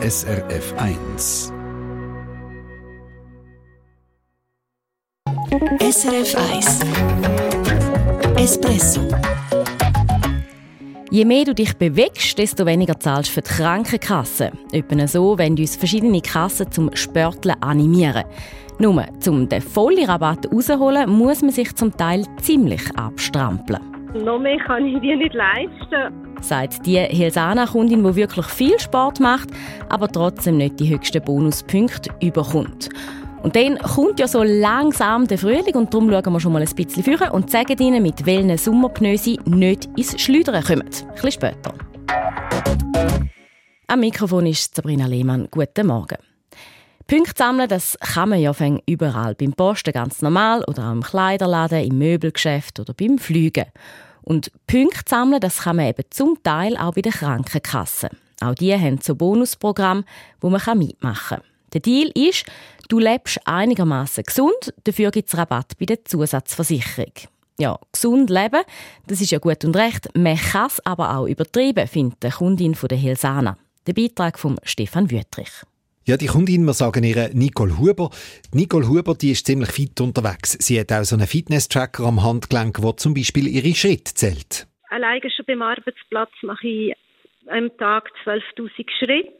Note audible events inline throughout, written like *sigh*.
SRF 1. SRF 1 Espresso Je mehr du dich bewegst, desto weniger zahlst du für die Krankenkasse. Etwa so, wenn uns verschiedene Kassen zum Sporteln animieren. Nur, um den vollen Rabatt rauszuholen, muss man sich zum Teil ziemlich abstrampeln. Noch mehr kann ich dir nicht leisten. Sagt die Helsana-Kundin, die wirklich viel Sport macht, aber trotzdem nicht die höchsten Bonuspunkte überkommt. Und dann kommt ja so langsam der Frühling und darum schauen wir schon mal ein bisschen früher und sagen Ihnen, mit welchen Sommerpneu nicht ins Schleudern kommen. Ein bisschen später. Am Mikrofon ist Sabrina Lehmann. Guten Morgen. Punkte sammeln, das kann man ja überall. Beim Posten ganz normal oder auch im Kleiderladen, im Möbelgeschäft oder beim Fliegen. Und Punkte sammeln, das kann man eben zum Teil auch bei den Krankenkassen. Auch die haben so Bonusprogramme, wo man mitmachen kann. Der Deal ist, du lebst einigermaßen gesund, dafür gibt es Rabatt bei der Zusatzversicherung. Ja, gesund leben, das ist ja gut und recht. Man kann es aber auch übertrieben, findet die Kundin von der Helsana. Der Beitrag von Stefan Wüttrich. Ja, die Kundin, wir sagen ihr Nicole Huber. Nicole Huber, die ist ziemlich fit unterwegs. Sie hat auch so einen Fitness-Tracker am Handgelenk, wo zum Beispiel ihre Schritte zählt. Alleine schon beim Arbeitsplatz mache ich am Tag 12.000 Schritte.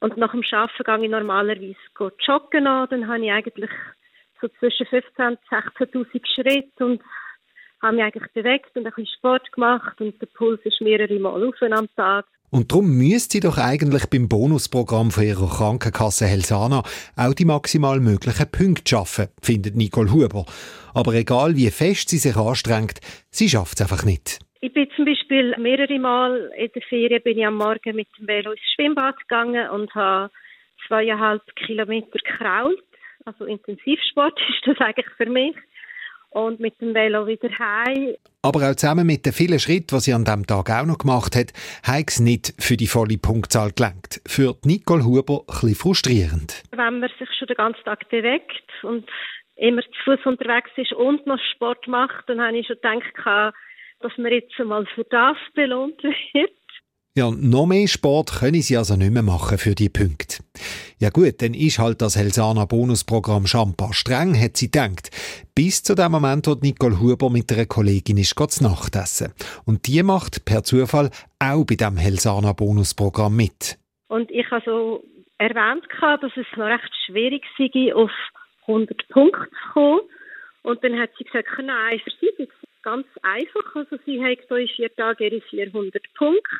Und nach dem Arbeiten gehe ich normalerweise joggen an. Dann habe ich eigentlich so zwischen 15.000 und 16.000 Schritte und habe mich eigentlich bewegt und ein bisschen Sport gemacht und der Puls ist mehrere Mal auf am Tag. Und darum müsste sie doch eigentlich beim Bonusprogramm von ihrer Krankenkasse Helsana auch die maximal möglichen Punkte schaffen, findet Nicole Huber. Aber egal wie fest sie sich anstrengt, sie schafft es einfach nicht. Ich bin zum Beispiel mehrere Mal in der Ferien bin ich am Morgen mit dem Velo ins Schwimmbad gegangen und habe zweieinhalb Kilometer gekrault. Also Intensivsport *laughs* ist das eigentlich für mich. Und mit dem Velo wieder heim. Aber auch zusammen mit den vielen Schritten, die sie an diesem Tag auch noch gemacht hat, hat es nicht für die volle Punktzahl gelangt. Für Nicole Huber ein bisschen frustrierend. Wenn man sich schon den ganzen Tag bewegt und immer zu Fuß unterwegs ist und noch Sport macht, dann habe ich schon gedacht, dass man jetzt mal für das belohnt wird. Ja, noch mehr Sport können sie also nicht mehr machen für die Punkte. Ja gut, dann ist halt das Helsana Bonusprogramm schon paar streng, hat sie gedacht. Bis zu dem Moment, wo Nicole Huber mit einer Kollegin ist, zu Nacht essen. Und die macht per Zufall auch bei dem Helsana Bonusprogramm mit. Und ich habe so erwähnt, dass es noch recht schwierig sei, auf 100 Punkte zu kommen. Und dann hat sie gesagt, nein, für sie ist es ganz einfach. Also sie hat so in vier Tagen ihre 400 Punkte.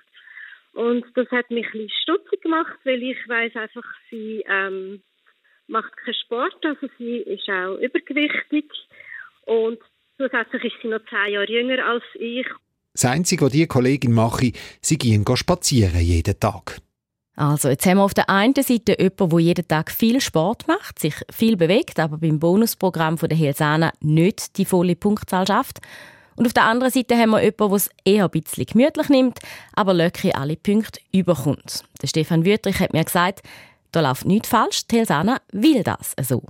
Und das hat mich ein bisschen stutzig gemacht, weil ich weiß einfach, sie ähm, macht keinen Sport, also sie ist auch übergewichtig und zusätzlich ist sie noch zehn Jahre jünger als ich. Das Einzige, was diese Kollegin mache, sie gehen spazieren jeden Tag. Also, jetzt haben wir auf der einen Seite jemanden, der jeden Tag viel Sport macht, sich viel bewegt, aber beim Bonusprogramm von der Helsana nicht die volle Punktzahl schafft. Und auf der anderen Seite haben wir jemanden, der es eher ein bisschen gemütlich nimmt, aber locker alle Punkte überkommt. Der Stefan Wüttrich hat mir gesagt, da läuft nichts falsch, Helsana will das so.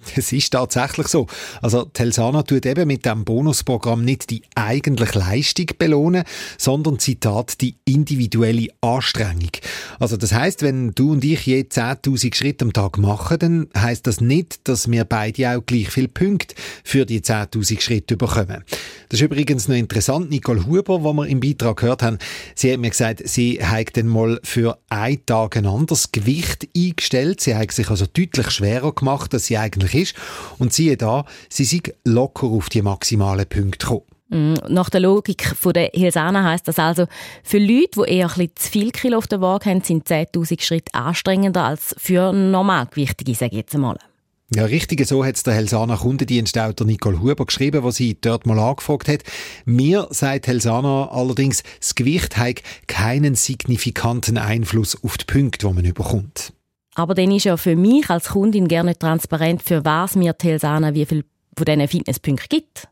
*laughs* Es ist tatsächlich so. Also Telsana tut eben mit dem Bonusprogramm nicht die eigentliche Leistung belohnen, sondern Zitat die individuelle Anstrengung. Also das heißt, wenn du und ich je 10.000 Schritte am Tag machen, dann heißt das nicht, dass wir beide auch gleich viele Punkte für die 10.000 Schritte bekommen. Das ist übrigens noch interessant. Nicole Huber, wo wir im Beitrag gehört haben, sie hat mir gesagt, sie hat dann mal für einen Tag ein anderes Gewicht eingestellt. Sie hat sich also deutlich schwerer gemacht, als sie eigentlich ist. Und siehe da, sie sind locker auf die maximalen Punkte gekommen. Mm, nach der Logik von der Hilsana heißt das also, für Leute, die eher ein zu viel Kilo auf der Waage haben, sind 10.000 Schritte anstrengender als für Normalgewichtige, sage ich jetzt einmal. Ja, richtig, so hat es der Helsana Kundendienst auch der Nicole Huber geschrieben, was sie dort mal angefragt hat. Mir sagt Helsana allerdings, das Gewicht hat keinen signifikanten Einfluss auf die Punkte, die man überkommt. Aber dann ist ja für mich als Kundin gerne transparent, für was mir Telsana wie viel von diesen Fitnesspunkten gibt.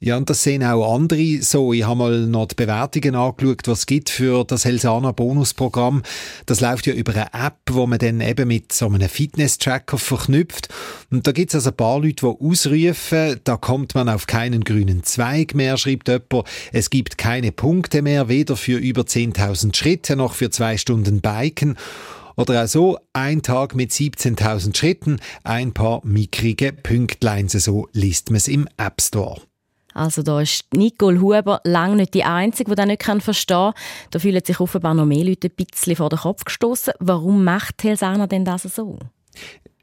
Ja, und das sehen auch andere so. Ich habe mal noch die Bewertungen angeschaut, was es gibt für das Helsana Bonusprogramm. Das läuft ja über eine App, wo man dann eben mit so einem Fitness-Tracker verknüpft. Und da gibt es also ein paar Leute, die ausrufen, da kommt man auf keinen grünen Zweig mehr, schreibt jemand. Es gibt keine Punkte mehr, weder für über 10.000 Schritte noch für zwei Stunden Biken. Oder auch so, ein Tag mit 17.000 Schritten, ein paar mickrige Pünktlein, so liest man es im App Store. Also da ist Nicole Huber lange nicht die Einzige, die das nicht verstehen kann. Da fühlen sich offenbar noch mehr Leute ein bisschen vor den Kopf gestoßen. Warum macht Helsana denn das so?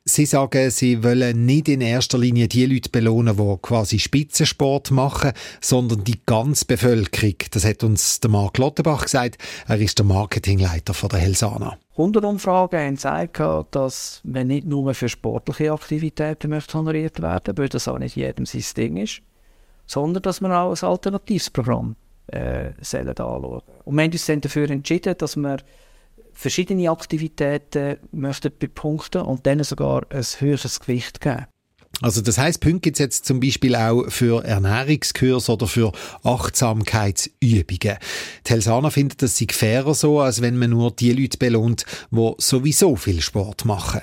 Sie sagen, Sie wollen nicht in erster Linie die Leute belohnen, die quasi Spitzensport machen, sondern die ganze Bevölkerung. Das hat uns der Marc Lottenbach gesagt. Er ist der Marketingleiter von der Helsana. Kundenumfragen haben gezeigt, dass man nicht nur für sportliche Aktivitäten möchte honoriert werden weil das auch nicht jedem sein Ding ist sondern dass wir auch ein alternatives Programm äh, anschauen Und wir haben uns dann dafür entschieden, dass wir verschiedene Aktivitäten möchten bepunkten und denen sogar ein höheres Gewicht geben. Also das heißt, Punkte gibt es jetzt zum Beispiel auch für Ernährungskurs oder für Achtsamkeitsübungen. Telsana findet, das sei fairer so, als wenn man nur die Leute belohnt, die sowieso viel Sport machen.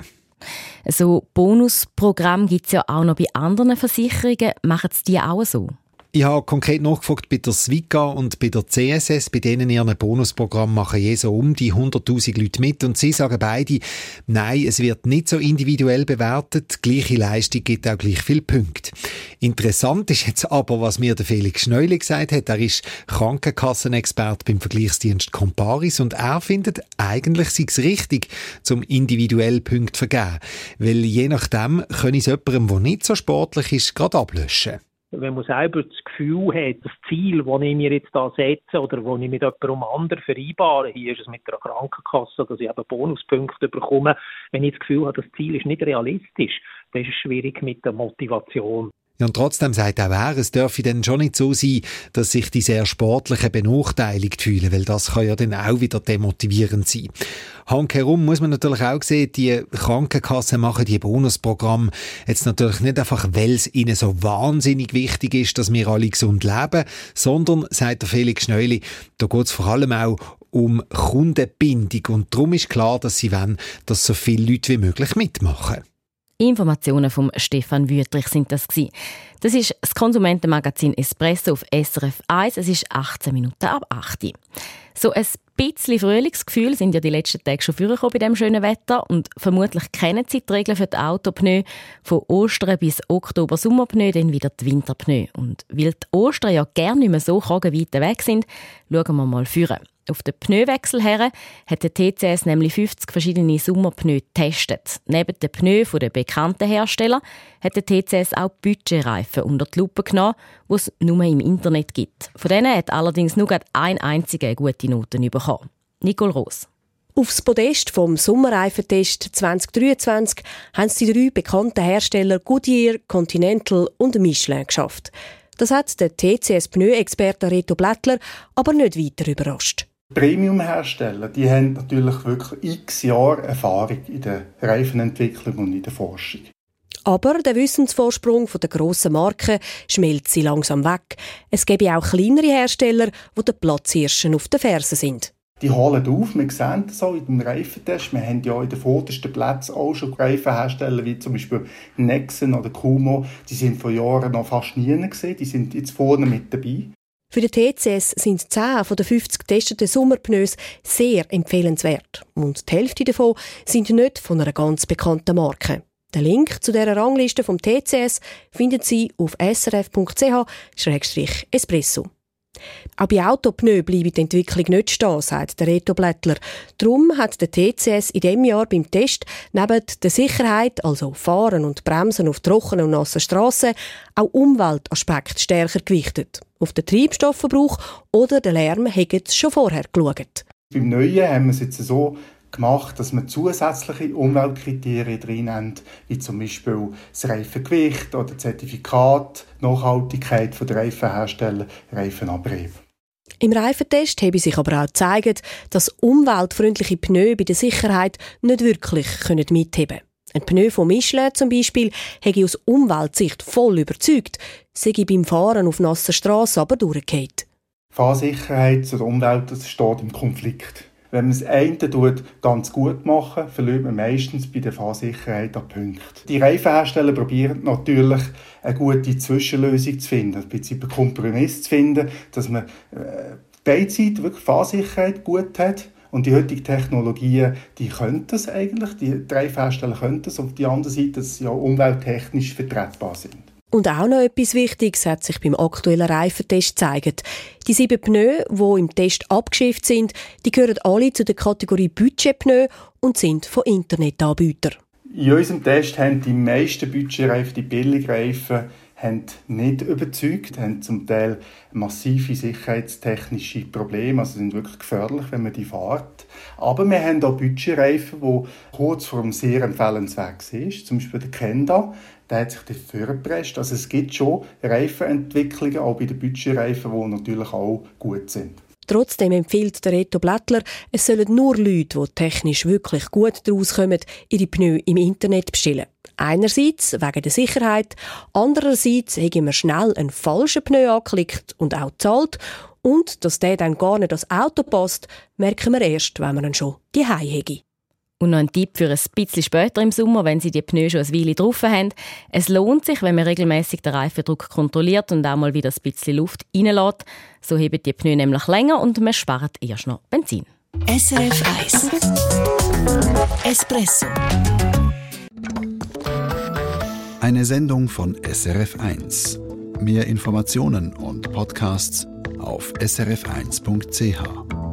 So Bonusprogramm gibt es ja auch noch bei anderen Versicherungen. Machen es die auch so? Ich habe konkret nachgefragt bei der Swiga und bei der CSS, bei denen ihren Bonusprogramm machen je so um die 100.000 Leute mit. Und sie sagen beide, nein, es wird nicht so individuell bewertet, gleiche Leistung gibt auch gleich viele Punkte. Interessant ist jetzt aber, was mir der Felix Schneuli gesagt hat, er ist Krankenkassenexpert beim Vergleichsdienst Comparis und er findet, eigentlich sei es richtig, zum individuell Punkte vergeben, weil je nachdem können es jemandem, der nicht so sportlich ist, gerade ablöschen wenn man selber das Gefühl hat, das Ziel, das ich mir jetzt da setze oder das ich mit jemandem anderen vereinbare, hier ist es mit einer Krankenkasse, dass ich eben Bonuspunkte bekomme, wenn ich das Gefühl habe, das Ziel ist nicht realistisch, dann ist es schwierig mit der Motivation. Ja, und trotzdem sagt auch er, es dürfe dann schon nicht so sein, dass sich die sehr Sportlichen benachteiligt fühlen, weil das kann ja dann auch wieder demotivierend sein. Handherum muss man natürlich auch sehen, die Krankenkassen machen die Bonusprogramme jetzt natürlich nicht einfach, weil es ihnen so wahnsinnig wichtig ist, dass wir alle gesund leben, sondern, sagt der Felix Schneuli, da geht es vor allem auch um Kundenbindung und darum ist klar, dass sie wollen, dass so viele Leute wie möglich mitmachen. Informationen von Stefan Wüttrich sind das gewesen. Das ist das Konsumentenmagazin Espresso auf SRF 1. Es ist 18 Minuten ab 8 So ein bisschen Frühlingsgefühl sind ja die letzten Tage schon vorgekommen bei diesem schönen Wetter und vermutlich kennen Sie die Regeln für die Autopneu. Von Ostern bis Oktober Sommerpneu, dann wieder die Winterpneu. Und weil die Ostern ja gerne nicht mehr so weit weg sind, schauen wir mal führen. Auf den Pneuwechsel her hat der TCS nämlich 50 verschiedene Sommerpneu getestet. Neben den Pneu der bekannten Hersteller hat der TCS auch Budgetreifen unter die Lupe genommen, die es nur im Internet gibt. Von denen hat allerdings nur ein einziger gute Noten bekommen. Nicole Ross. Aufs Podest vom Sommerreifentest 2023 haben es die drei bekannten Hersteller Goodyear, Continental und Michelin geschafft. Das hat der TCS-Pneu-Experte Reto Blättler aber nicht weiter überrascht. Premium-Hersteller, die haben natürlich wirklich x Jahre Erfahrung in der Reifenentwicklung und in der Forschung. Aber der Wissensvorsprung der grossen Marken schmelzt sie langsam weg. Es gäbe auch kleinere Hersteller, die den Platzhirschen auf den Fersen sind. Die holen auf, wir sehen das auch in dem Reifentest. Wir haben ja in den vordersten Plätzen auch schon Reifenhersteller, wie zum Beispiel Nexen oder Kumo. Die sind vor Jahren noch fast nie gesehen, die sind jetzt vorne mit dabei. Für den TCS sind 10 von den 50 getesteten Sommerpneus sehr empfehlenswert. Und die Hälfte davon sind nicht von einer ganz bekannten Marke. Den Link zu dieser Rangliste vom TCS finden Sie auf srf.ch-espresso. Auch bei Autopneu bleibt die Entwicklung nicht stehen, sagt der Reto Blättler. Darum hat der TCS in diesem Jahr beim Test neben der Sicherheit, also Fahren und Bremsen auf trockenen und nassen Strassen, auch Umweltaspekte stärker gewichtet. Auf den Treibstoffverbrauch oder den Lärm haben sie schon vorher geschaut. Beim Neuen haben wir es jetzt so gemacht, dass wir zusätzliche Umweltkriterien drin haben, wie zum Beispiel das Reifengewicht oder Zertifikat, Nachhaltigkeit der Reifenhersteller, Reifenabrieb. Im Reifentest habe sich aber auch gezeigt, dass umweltfreundliche Pneu bei der Sicherheit nicht wirklich mitheben können. Ein Pneu von Michelin zum Beispiel hätte aus Umweltsicht voll überzeugt, sei beim Fahren auf nasser Straße aber durchgefallen. Fahrsicherheit zur Umwelt das steht im Konflikt. Wenn man das eine tut, ganz gut machen, verliert man meistens bei der Fahrsicherheit an Punkten. Die Reifenhersteller probieren natürlich, eine gute Zwischenlösung zu finden, ein einen Kompromiss zu finden, dass man äh, beidseitig wirklich Fahrsicherheit gut hat und die heutigen Technologien, die können das eigentlich, die Reifenhersteller können das, auf die andere Seite, dass sie ja umwelttechnisch vertretbar sind. Und auch noch etwas Wichtiges hat sich beim aktuellen Reifentest gezeigt. Die sieben Pneu, die im Test abgeschifft sind, die gehören alle zu der Kategorie Budgetpneu und sind von Internetanbietern. In unserem Test haben die meisten Budgetreifen, die Billigreifen, haben nicht überzeugt, haben zum Teil massive sicherheitstechnische Probleme, also sind wirklich gefährlich, wenn man die fährt. Aber wir haben auch Budgetreifen, die kurz vor einem sehr empfehlenswert sind. Zum Beispiel der Kenda, der hat sich dafür gepresst. Also es gibt schon Reifenentwicklungen, auch bei den Budgetreifen, die natürlich auch gut sind. Trotzdem empfiehlt der Reto Blättler, es sollen nur Leute, die technisch wirklich gut daraus kommen, ihre Pneu im Internet bestellen. Einerseits wegen der Sicherheit, andererseits haben wir schnell einen falschen Pneu angeklickt und auch gezahlt. Und dass der dann gar nicht das Auto passt, merken wir erst, wenn wir ihn schon die haben. Und noch ein Tipp für ein bisschen später im Sommer, wenn Sie die Pneu schon ein Weile drauf haben. Es lohnt sich, wenn man regelmäßig den Reifendruck kontrolliert und auch mal wieder ein bisschen Luft reinlässt. So heben die Pneu nämlich länger und man spart erst noch Benzin. SRF 1 Espresso Eine Sendung von SRF 1. Mehr Informationen und Podcasts auf srf1.ch.